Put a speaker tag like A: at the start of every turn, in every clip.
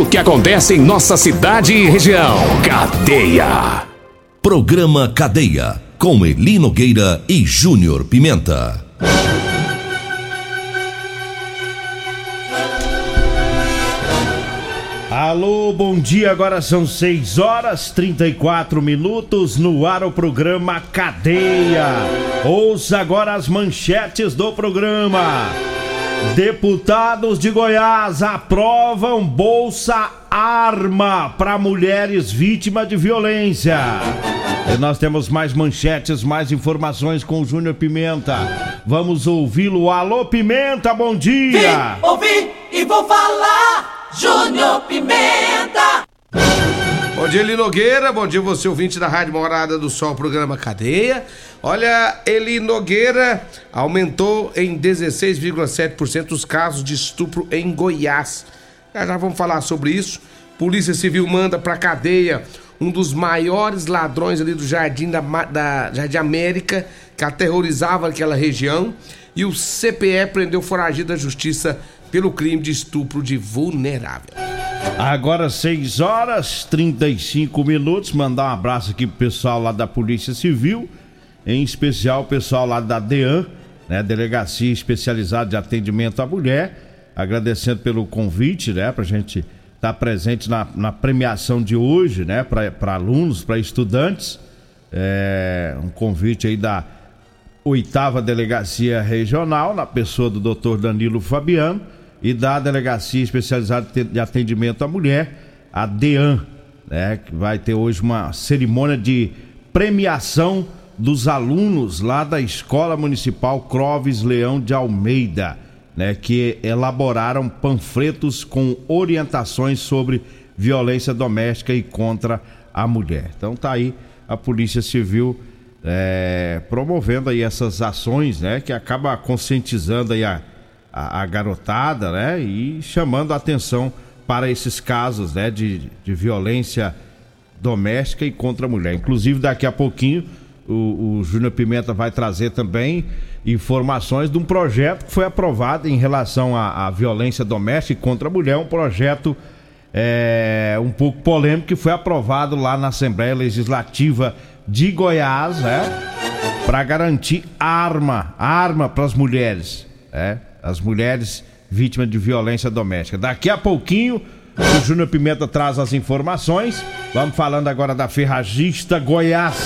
A: o que acontece em nossa cidade e região. Cadeia.
B: Programa Cadeia. Com Eli Nogueira e Júnior Pimenta.
C: Alô, bom dia. Agora são 6 horas 34 minutos no ar o programa Cadeia. Ouça agora as manchetes do programa. Deputados de Goiás aprovam Bolsa Arma para mulheres vítimas de violência. E nós temos mais manchetes, mais informações com o Júnior Pimenta. Vamos ouvi-lo. Alô, Pimenta, bom dia!
D: Vim, ouvi e vou falar! Júnior Pimenta.
E: Bom dia, Eli Nogueira. Bom dia, você ouvinte da Rádio Morada do Sol, programa Cadeia. Olha, Eli Nogueira aumentou em 16,7% os casos de estupro em Goiás. Já, vamos falar sobre isso. Polícia Civil manda pra cadeia um dos maiores ladrões ali do Jardim da, da Jardim América, que aterrorizava aquela região. E o CPE prendeu foragido da justiça pelo crime de estupro de vulnerável.
C: Agora 6 horas 35 minutos. Mandar um abraço aqui pro pessoal lá da Polícia Civil, em especial o pessoal lá da DEAN, né, Delegacia Especializada de Atendimento à Mulher, agradecendo pelo convite, né, pra gente estar tá presente na, na, premiação de hoje, né, para alunos, para estudantes. É, um convite aí da oitava delegacia regional, na pessoa do Dr. Danilo Fabiano e da Delegacia Especializada de Atendimento à Mulher, a DEAN, né, que vai ter hoje uma cerimônia de premiação dos alunos lá da Escola Municipal Croves Leão de Almeida, né, que elaboraram panfletos com orientações sobre violência doméstica e contra a mulher. Então tá aí a Polícia Civil é, promovendo aí essas ações, né, que acaba conscientizando aí a a, a garotada, né? E chamando a atenção para esses casos, né? De, de violência doméstica e contra a mulher. Inclusive, daqui a pouquinho, o, o Júnior Pimenta vai trazer também informações de um projeto que foi aprovado em relação à, à violência doméstica e contra a mulher, um projeto é, um pouco polêmico que foi aprovado lá na Assembleia Legislativa de Goiás, né? Para garantir arma, arma para as mulheres, né? As mulheres vítimas de violência doméstica. Daqui a pouquinho, o Júnior Pimenta traz as informações. Vamos falando agora da Ferragista Goiás.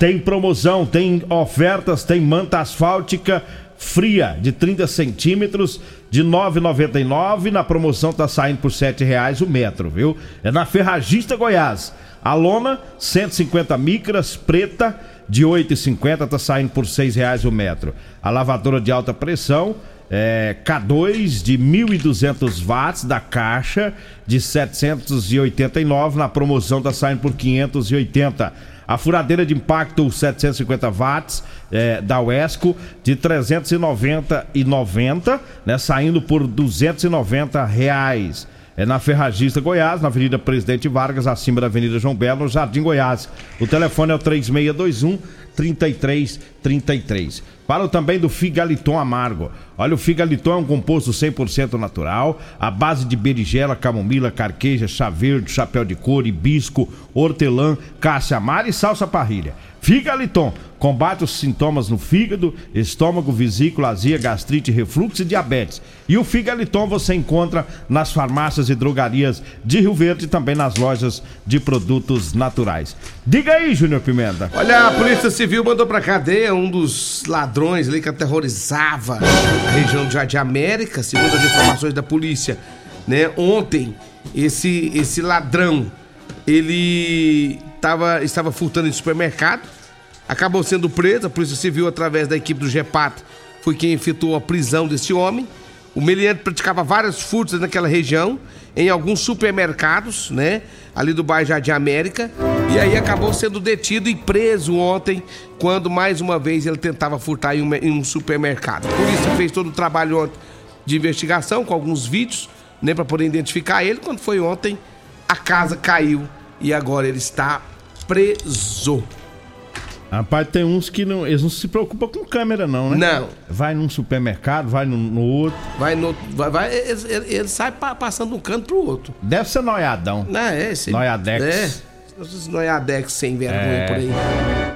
C: Tem promoção, tem ofertas, tem manta asfáltica fria de 30 centímetros de 9,99. Na promoção tá saindo por R$ reais o metro, viu? É na Ferragista Goiás. A lona, 150 micras, preta, de 8,50, tá saindo por R$ reais o metro. A lavadora de alta pressão, é, K2 de 1.200 watts da caixa de 789 na promoção tá saindo por 580. A furadeira de impacto 750 watts é, da Wesco de 390 e 90, né, saindo por 290 reais. É na Ferragista Goiás, na Avenida Presidente Vargas, acima da Avenida João Belo, no Jardim Goiás. O telefone é o 3621 3333. Falo também do Figaliton Amargo. Olha, o Figaliton é um composto 100% natural, à base de berigela, camomila, carqueja, chá verde, chapéu de couro, hibisco, hortelã, cássia amara e salsa parrilha. Figaliton combate os sintomas no fígado, estômago, vesícula, azia, gastrite, refluxo e diabetes. E o Figaliton você encontra nas farmácias e drogarias de Rio Verde e também nas lojas de produtos naturais. Diga aí, Júnior Pimenta.
E: Olha, a Polícia Civil mandou pra cadeia um dos ladrões ali que aterrorizava a região de Jardim América, segundo as informações da polícia. Né? Ontem, esse, esse ladrão, ele tava, estava furtando em supermercado, acabou sendo preso. A Polícia Civil, através da equipe do GEPAT, foi quem efetuou a prisão desse homem. O meliante praticava vários furtos naquela região, em alguns supermercados, né? Ali do bairro Jardim América. E aí acabou sendo detido e preso ontem, quando mais uma vez ele tentava furtar em um, em um supermercado. A polícia fez todo o trabalho ontem de investigação com alguns vídeos, né? Para poder identificar ele. Quando foi ontem, a casa caiu e agora ele está preso.
C: Rapaz, tem uns que não, eles não se preocupam com câmera, não, né?
E: Não.
C: Vai num supermercado, vai no, no outro.
E: Vai no. Vai, vai, ele, ele- ele sai pa- passando de um canto pro outro.
C: Deve ser noiadão.
E: Não, é esse.
C: Noiadex.
E: É. Esses noiadex sem vergonha
C: É.
E: por aí.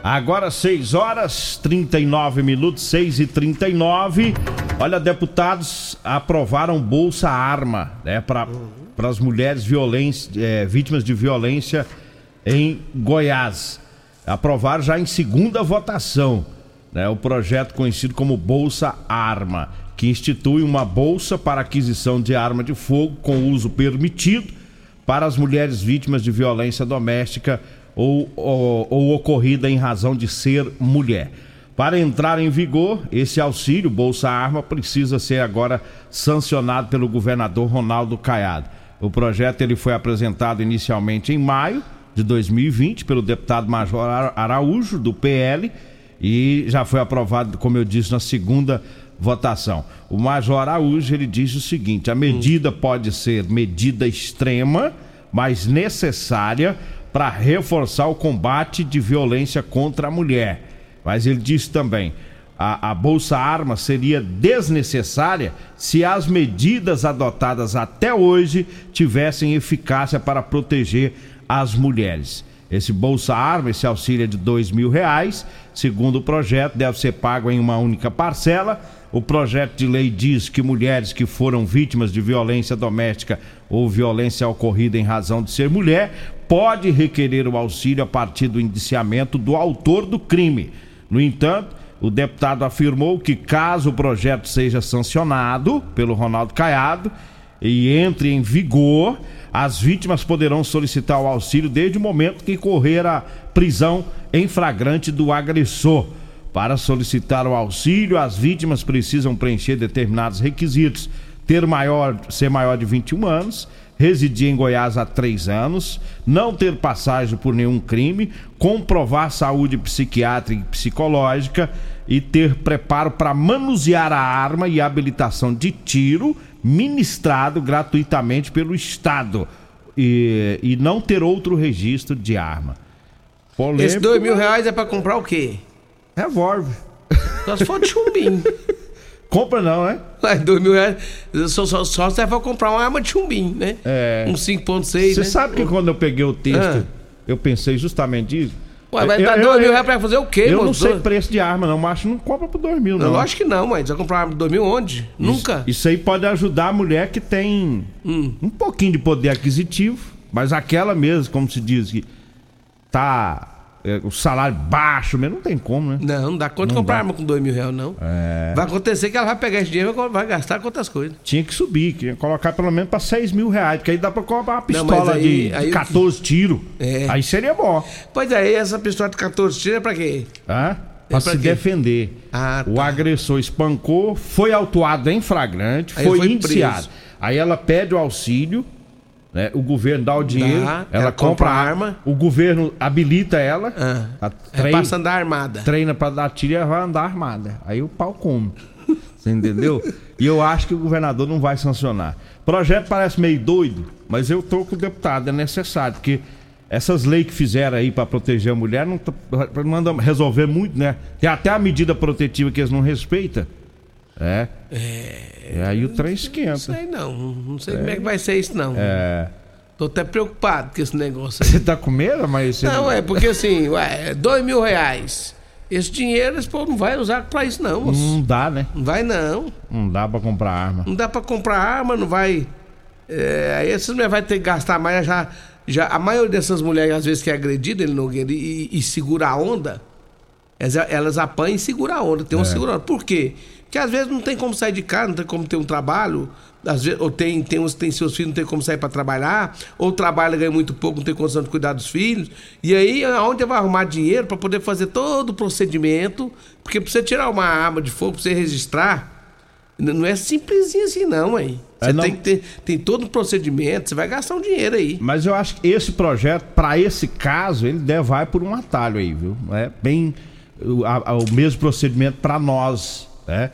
C: Agora 6 horas 39 minutos, 6 e 39 Olha, deputados aprovaram Bolsa Arma, né, para as mulheres é, vítimas de violência em Goiás. Aprovaram já em segunda votação, né, o projeto conhecido como Bolsa Arma, que institui uma bolsa para aquisição de arma de fogo com uso permitido para as mulheres vítimas de violência doméstica ou, ou, ou ocorrida em razão de ser mulher. Para entrar em vigor, esse auxílio Bolsa Arma precisa ser agora sancionado pelo governador Ronaldo Caiado. O projeto ele foi apresentado inicialmente em maio de 2020 pelo deputado Major Ara- Araújo do PL e já foi aprovado, como eu disse, na segunda votação. O Major Araújo ele diz o seguinte: a medida pode ser medida extrema, mas necessária para reforçar o combate de violência contra a mulher. Mas ele disse também: a, a Bolsa Arma seria desnecessária se as medidas adotadas até hoje tivessem eficácia para proteger as mulheres. Esse Bolsa Arma, esse auxílio é de dois mil reais. Segundo o projeto, deve ser pago em uma única parcela. O projeto de lei diz que mulheres que foram vítimas de violência doméstica ou violência ocorrida em razão de ser mulher pode requerer o auxílio a partir do indiciamento do autor do crime. No entanto, o deputado afirmou que caso o projeto seja sancionado pelo Ronaldo Caiado e entre em vigor, as vítimas poderão solicitar o auxílio desde o momento que correr a prisão em flagrante do agressor. Para solicitar o auxílio, as vítimas precisam preencher determinados requisitos: ter maior, ser maior de 21 anos, residir em Goiás há três anos, não ter passagem por nenhum crime, comprovar saúde psiquiátrica e psicológica e ter preparo para manusear a arma e habilitação de tiro ministrado gratuitamente pelo Estado e, e não ter outro registro de arma. Polêmico,
E: Esse dois mil reais é pra comprar o quê?
C: Revólver.
E: Só se for de chumbinho.
C: Compra não, né?
E: Mas dois mil reais só, só, só serve pra comprar uma arma de chumbinho, né?
C: É.
E: Um 5.6,
C: Você
E: né?
C: sabe que quando eu peguei o texto,
E: Ah.
C: eu pensei justamente isso.
E: Ué, mas
C: Eu-
E: dá
C: eu-
E: dois mil
C: eu-
E: reais pra fazer o quê,
C: Eu não sei preço de arma, não, mas acho que não compra por dois mil, não.
E: Não, lógico que não, mas vai comprar arma de dois mil onde? Nunca.
C: Isso aí pode ajudar a mulher que tem
E: Hum.
C: um pouquinho de poder aquisitivo, mas aquela mesmo, como se diz, que tá é, o salário baixo mesmo, não tem como, né?
E: Não, não dá conta de
C: Não
E: comprar
C: dá.
E: arma com dois mil reais, não.
C: É.
E: Vai acontecer que ela vai pegar esse dinheiro e vai gastar com outras coisas.
C: Tinha que subir, que ia colocar pelo menos pra 6 mil reais, porque aí dá pra comprar uma
E: Não,
C: pistola
E: mas aí-
C: de, de
E: aí-
C: 14 tiros.
E: É.
C: Aí seria bom.
E: Pois é, e essa pistola de 14 tiros é pra quê?
C: Hã? Pra
E: É pra
C: se
E: quê?
C: defender.
E: Ah,
C: O
E: tá.
C: agressor espancou, foi autuado em flagrante,
E: Aí
C: foi,
E: foi
C: indiciado.
E: preso.
C: Aí ela pede o auxílio, né? O governo dá o dinheiro,
E: Dá,
C: ela,
E: ela
C: compra
E: compra
C: a arma, o governo habilita ela,
E: Ah,
C: a
E: é
C: treina,
E: passa a andar armada.
C: treina pra dar tiro e ela vai andar armada. Aí o pau come. Você entendeu? E eu acho que o governador não vai sancionar. O projeto parece meio doido, mas eu tô com o deputado, é necessário, porque essas leis que fizeram aí pra proteger a mulher não, tá- não anda resolver muito, né? Tem até a medida protetiva que eles não respeitam. É. É. aí o trem
E: Não
C: esquenta.
E: sei não, não sei como é que vai ser isso não.
C: É.
E: Tô até preocupado com esse negócio aí.
C: Você tá com medo, mas você
E: Não, é porque assim, ué, dois mil reais. Esse dinheiro esse povo não vai usar pra isso não, moço.
C: não dá, né?
E: Não vai não.
C: Não dá pra comprar arma.
E: Não dá pra comprar arma, não vai. É, aí essas mulheres vai ter que gastar mais. Já, já, a maioria dessas mulheres, às vezes, que é agredida, ele e, e segura a onda, elas, elas apanham e seguram a onda. Tem
C: É.
E: uma segura onda. Por quê? Porque às vezes não tem como sair de casa, não tem como ter um trabalho. Às vezes, ou tem, tem, uns, tem seus filhos, não tem como sair para trabalhar, ou trabalha, ganha muito pouco, não tem condição de cuidar dos filhos. E aí, aonde vai arrumar dinheiro para poder fazer todo o procedimento? Porque para você tirar uma arma de fogo, para você registrar, Não é simplesinho assim, não, aí. Você
C: É, não.
E: tem que ter tem todo um procedimento, você vai gastar um dinheiro aí.
C: Mas eu acho que esse projeto, para esse caso, ele deve vai por um atalho aí, viu? É bem o, a- o mesmo procedimento para nós, né?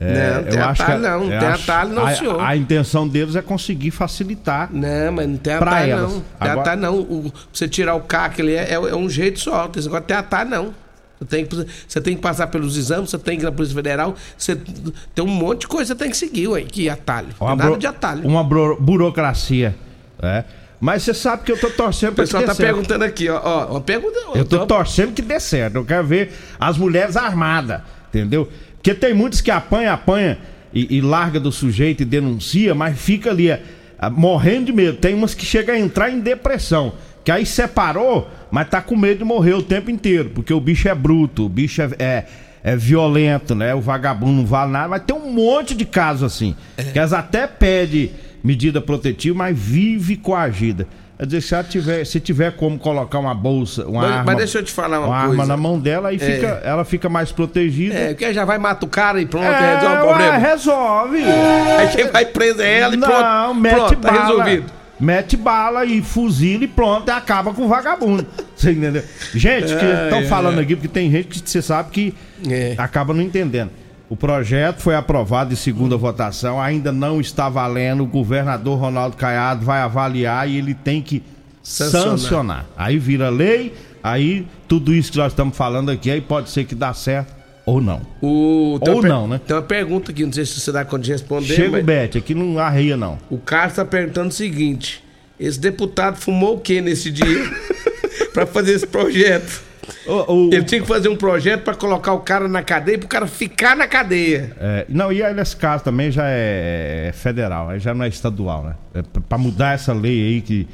C: É,
E: Não, tem atalho não, tem atalho não,
C: a,
E: senhor.
C: A intenção deles é conseguir facilitar.
E: Não, mas não tem atalho,
C: elas.
E: não. Tem
C: Agora-
E: atalho, não. O, você tirar o CAC ali é, é, é um jeito só. Esse negócio tem atalho, não. Você tem, que, você tem que passar pelos exames, você tem que ir na Polícia Federal, você tem um monte de coisa que você tem que seguir, ué, que atalho.
C: Uma,
E: tem nada de atalho.
C: uma buro- burocracia, né? Mas você sabe que eu tô torcendo
E: O
C: pra que
E: pessoal
C: dê
E: tá
C: certo.
E: perguntando aqui, ó, ó, uma pergunta.
C: Eu tô
E: ó,
C: torcendo que dê certo. Eu quero ver as mulheres armadas, entendeu? Porque tem muitos que apanha, apanha e, e larga do sujeito e denuncia, mas fica ali é, ah, morrendo de medo. Tem umas que chegam a entrar em depressão. Que aí separou, mas tá com medo de morrer o tempo inteiro. Porque o bicho é bruto, o bicho é, é, é violento, né? O vagabundo não vale nada. Mas tem um monte de casos assim. Que elas até pedem medida protetiva, mas vive coagida. Quer dizer, se, tiver, se tiver como colocar uma bolsa, uma
E: Mas-
C: arma.
E: mas deixa eu te falar uma
C: arma
E: coisa.
C: na mão dela, aí fica, ela fica mais protegida.
E: É, porque já vai matar o cara e pronto,
C: É,
E: resolve o
C: ué,
E: problema.
C: resolve.
E: Aí quem vai preso é ela e
C: Não,
E: pronto.
C: mete
E: pronto, tá
C: bala.
E: resolvido.
C: Mete bala e fuzila e pronto, e acaba com o vagabundo. Você entendeu? Gente, que estão falando aqui, porque tem gente que você sabe que
E: É.
C: acaba não entendendo. O projeto foi aprovado em segunda votação, ainda não está valendo. O governador Ronaldo Caiado vai avaliar e ele tem que
E: Sancionar.
C: sancionar. Aí vira lei, aí tudo isso que nós estamos falando aqui, aí pode ser que dá certo ou não.
E: O,
C: Ou
E: per-
C: não, né?
E: Tem uma pergunta aqui, não sei se você dá conta de responder.
C: Chega o
E: mas
C: Bete, aqui não arreia não.
E: o Carlos tá perguntando o seguinte: esse deputado fumou o que nesse dia? pra fazer esse projeto?
C: O- o-
E: Ele tinha que fazer um projeto pra colocar o cara na cadeia pro cara ficar na cadeia.
C: É, não, e aí nesse caso também já é, é federal, aí já não é estadual, né? É p- pra mudar essa lei aí que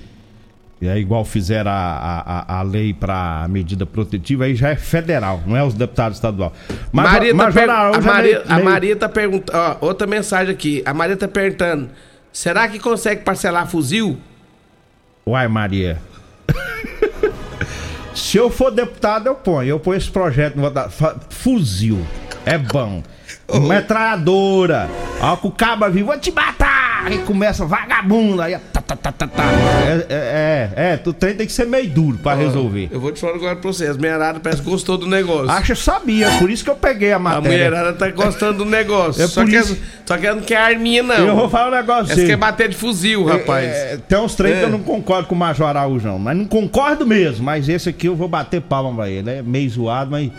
C: é igual fizeram a, a, a- a lei pra medida protetiva, aí já é federal, não é os deputados estadual. Mas,
E: Maria tá
C: mas
E: per-
C: Araújo
E: a,
C: é
E: Maria,
C: meio-
E: a Maria tá perguntando. Ó, outra mensagem aqui. A Maria tá perguntando: será que consegue parcelar fuzil?
C: Uai, Maria. Se eu for deputado, eu ponho. Eu ponho esse projeto no Fuzil. É bom. Metralhadora. Ó, com o cabo vivo, vou te matar! Aí começa vagabundo. Aí, tá, tá, tá, tá, tá. É, é, é, é, tu tem, tem que ser meio duro pra resolver.
E: Eu vou te falar agora pra você. As mulheradas parece que gostou do negócio.
C: Eu sabia, por isso que eu peguei a
E: A
C: matéria.
E: mulherada tá gostando do negócio.
C: É
E: só, que,
C: isso-
E: só que ela não quer arminha, não.
C: Eu vou falar um negócio.
E: Essa quer bater de fuzil, rapaz.
C: É, tem uns três que eu não concordo com o Major Araújo, não. Mas não concordo mesmo. Mas esse aqui eu vou bater palma pra ele. É meio zoado, mas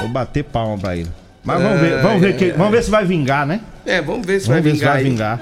C: vou bater palma pra ele. Mas vamos ver, vamos ver, que- vamos ver se vai vingar, né?
E: É, vamos ver se
C: Vamos
E: vai
C: ver se
E: vingar
C: vai
E: aí.
C: vingar.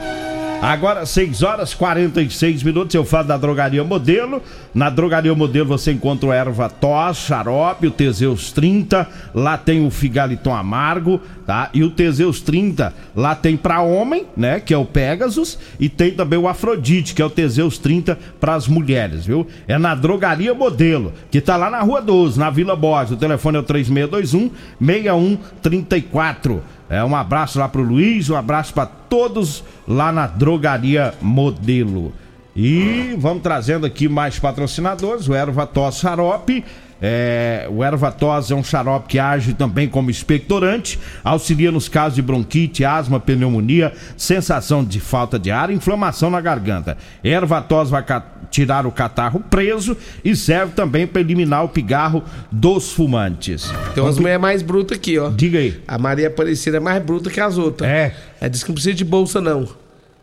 C: Agora, 6 horas e 46 minutos, eu falo da Drogaria Modelo. Na Drogaria Modelo você encontra o erva tos, xarope, o Teseus 30. Lá tem o Figaliton Amargo, tá? E o Teseus 30, lá tem pra homem, né? Que é o Pegasus. E tem também o Afrodite, que é o Teseus 30 pras mulheres, viu? É na Drogaria Modelo, que tá lá na Rua 12, na Vila Borges. O telefone é o 3621 6134. É, um abraço lá pro Luiz, um abraço pra todos lá na Drogaria Modelo. E vamos trazendo aqui mais patrocinadores, o Erva Tos Xarope. É, o Erva Tos é um xarope que age também como expectorante, auxilia nos casos de bronquite, asma, pneumonia, sensação de falta de ar, inflamação na garganta. Erva Tos vai tirar o catarro preso e serve também para eliminar o pigarro dos fumantes.
E: Tem umas mulheres mais brutas aqui, ó.
C: Diga aí.
E: A Maria Aparecida é mais bruta que as outras.
C: É.
E: É diz que não precisa de bolsa, não.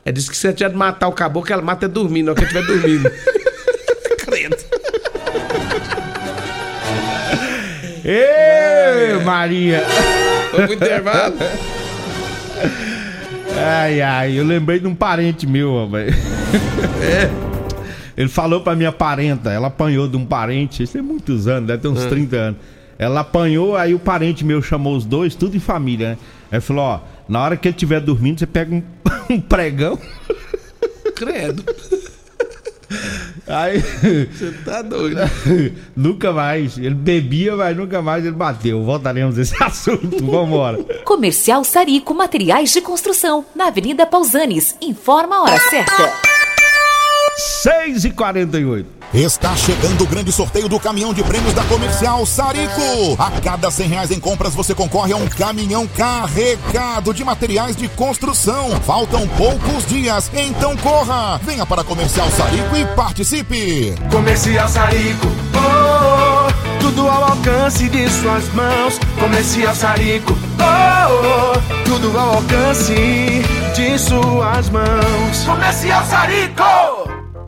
E: É diz que se ela tiver de matar o caboclo, ela mata é dormindo, hora que estiver dormindo.
C: Ê, Maria!
E: Vamos pro intervalo.
C: Ai, ai, eu lembrei de um parente meu, rapaz.
E: É.
C: Ele falou pra minha parenta, ela apanhou de um parente, isso tem muitos anos, deve ter uns 30 anos. Ela apanhou, aí o parente meu chamou os dois, tudo em família, né? Aí falou, ó, na hora que ele estiver dormindo, você pega um, um pregão,
E: Credo.
C: Aí
E: Você tá doido.
C: nunca mais. Ele bebia, mas nunca mais ele bateu. Voltaremos a esse assunto, vambora.
F: Comercial Sarico Materiais de Construção, na Avenida Pausanes. Informa a hora certa.
C: 6 e 48
G: Está chegando o grande sorteio do caminhão de prêmios da Comercial Sarico. A cada 100 reais em compras você concorre a um caminhão carregado de materiais de construção. Faltam poucos dias, então corra! Venha para a Comercial Sarico e participe.
H: Comercial Sarico, oh, oh, tudo ao alcance de suas mãos. Comercial Sarico, oh, oh, tudo ao alcance de suas mãos. Comercial Sarico!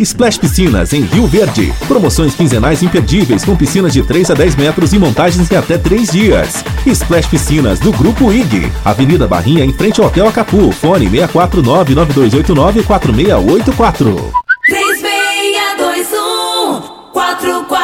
I: Splash Piscinas em Rio Verde. Promoções quinzenais imperdíveis com piscinas de 3 a 10 metros e montagens em até 3 dias. Splash Piscinas do Grupo IG. Avenida Barrinha em frente ao Hotel Acapu. Fone 649 9289 4684.
D: 3621 4433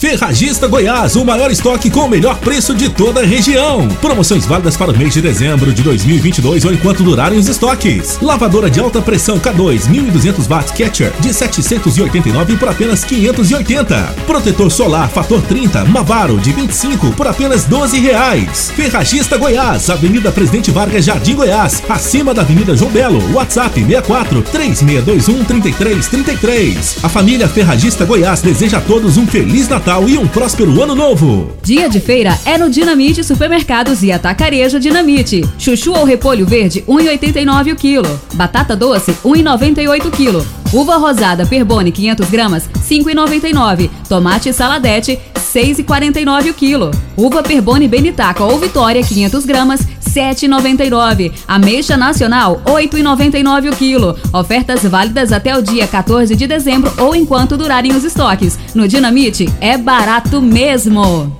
J: Ferragista Goiás, o maior estoque com o melhor preço de toda a região. Promoções válidas para o mês de dezembro de 2022 ou enquanto durarem os estoques. Lavadora de alta pressão K2 1200 watts Catcher de 789 por apenas 580. Protetor solar fator 30 Mavaro de 25 por apenas 12 reais. Ferragista Goiás, Avenida Presidente Vargas, Jardim Goiás, acima da Avenida João Belo. WhatsApp 64 3621 3333. A família Ferragista Goiás deseja a todos um feliz Natal Natal e um próspero ano novo.
K: Dia de feira é no Dinamite Supermercados e Atacarejo Dinamite. Chuchu ou repolho verde, 1,89 o quilo. Batata doce, 1,98 o quilo. Uva rosada Perbone 500 gramas, 5,99. Tomate saladete, 6,49 o quilo. Uva Perbone Benitaca ou Vitória 500 gramas, 7,99. Ameixa nacional, 8,99 o quilo. Ofertas válidas até o dia 14 de dezembro ou enquanto durarem os estoques. No Dinamite é barato mesmo.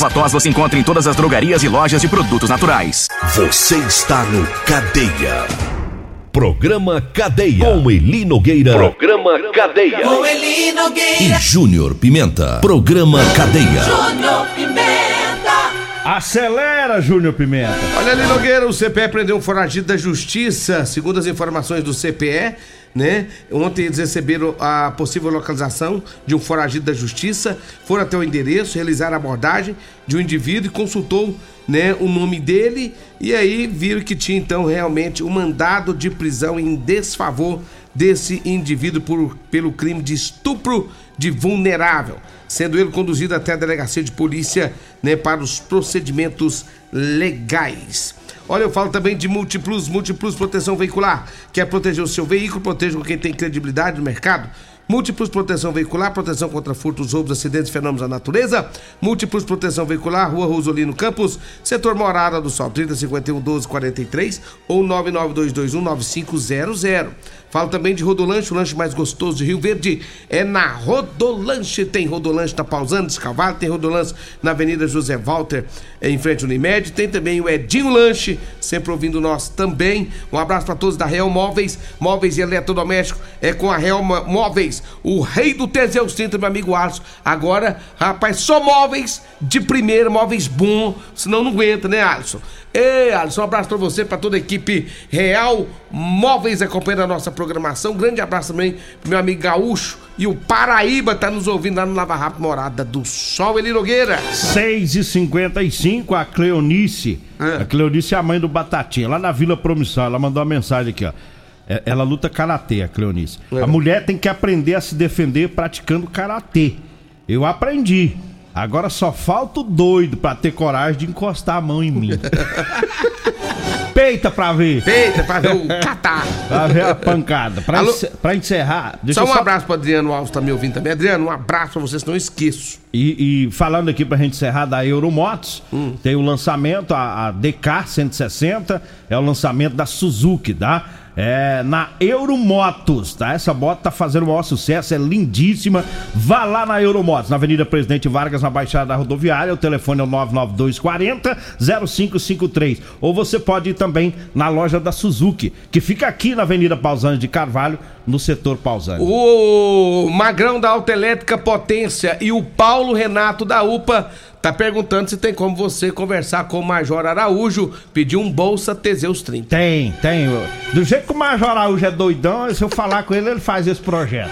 L: Ervatós você encontra em todas as drogarias e lojas de produtos naturais.
B: Você está no Cadeia. Programa Cadeia. Com Eli Nogueira.
M: Programa Cadeia.
D: Com Eli Nogueira.
B: E Júnior Pimenta. Programa Cadeia.
D: Júnior Pimenta.
C: Acelera, Júnior Pimenta.
E: Olha ali, Nogueira, o CPE prendeu um foragido da justiça, segundo as informações do CPE, né? Ontem eles receberam a possível localização de um foragido da justiça, foram até o endereço, realizaram a abordagem de um indivíduo e consultou, né, o nome dele e aí viram que tinha então realmente um mandado de prisão em desfavor desse indivíduo por, pelo crime de estupro de vulnerável, sendo ele conduzido até a delegacia de polícia, né, para os procedimentos legais. Olha, eu falo também de Multiplus, Multiplus Proteção Veicular. Quer proteger o seu veículo? Proteja com quem tem credibilidade no mercado. Múltiplos Proteção Veicular, proteção contra furtos, roubos, acidentes e fenômenos da natureza. Múltiplos Proteção Veicular, Rua Rosolino Campos, Setor Morada do Sol, 3051 12 43 ou 99221 9500. Falo também de Rodolanche, o lanche mais gostoso de Rio Verde é na Rodolanche. Tem Rodolanche na Pausando, Descavalo, tem Rodolanche na Avenida José Walter, em frente ao Unimed. Tem também o Edinho Lanche, sempre ouvindo nós também. Um abraço para todos da Real Móveis, Móveis e Eletrodoméstico. É com a Real Móveis, o rei do Teseus 30, meu amigo Alisson. Agora, rapaz, só móveis de primeira, móveis bom, senão não aguenta, né, Alisson? Ei, Alisson, um abraço pra você, pra toda a equipe Real Móveis acompanhando a nossa programação. Um grande abraço também pro meu amigo Gaúcho e o Paraíba tá nos ouvindo lá no Lava Rápido Morada do Sol, Eli Nogueira.
C: 6 e 55 a Cleonice. A Cleonice é a mãe do Batatinha, lá na Vila Promissão. Ela mandou uma mensagem aqui, ó. É- Ela luta karatê, a Cleonice.
E: É.
C: A mulher tem que aprender a se defender praticando karatê. Eu aprendi. Agora só falta o doido pra ter coragem de encostar a mão em mim. Peita pra ver.
E: Peita pra ver o catar.
C: Pra ver a pancada. Pra,
E: Alô?
C: ence- pra encerrar, deixa
E: só um abraço pro Adriano Alves, tá me ouvindo também. Adriano, um abraço pra vocês, não esqueço.
C: E, e falando aqui pra gente encerrar da Euromotos,
E: Hum.
C: tem o lançamento, a, a DK 160, é o lançamento da Suzuki, tá? É na Euromotos, tá? Essa moto tá fazendo o maior sucesso, é lindíssima. Vá lá na Euromotos, na Avenida Presidente Vargas, na Baixada da Rodoviária. O telefone é o 99240 0553. Ou você pode ir também na loja da Suzuki, que fica aqui na Avenida Pausanias de Carvalho, no setor Pausanias.
E: O Magrão da Autoelétrica Potência e o Paulo Renato da UPA tá perguntando se tem como você conversar com o Major Araújo, pedir um Bolsa Teseus 30.
C: Tem, tem. Do jeito que o Major Araújo é doidão, se eu falar com ele, ele faz esse projeto.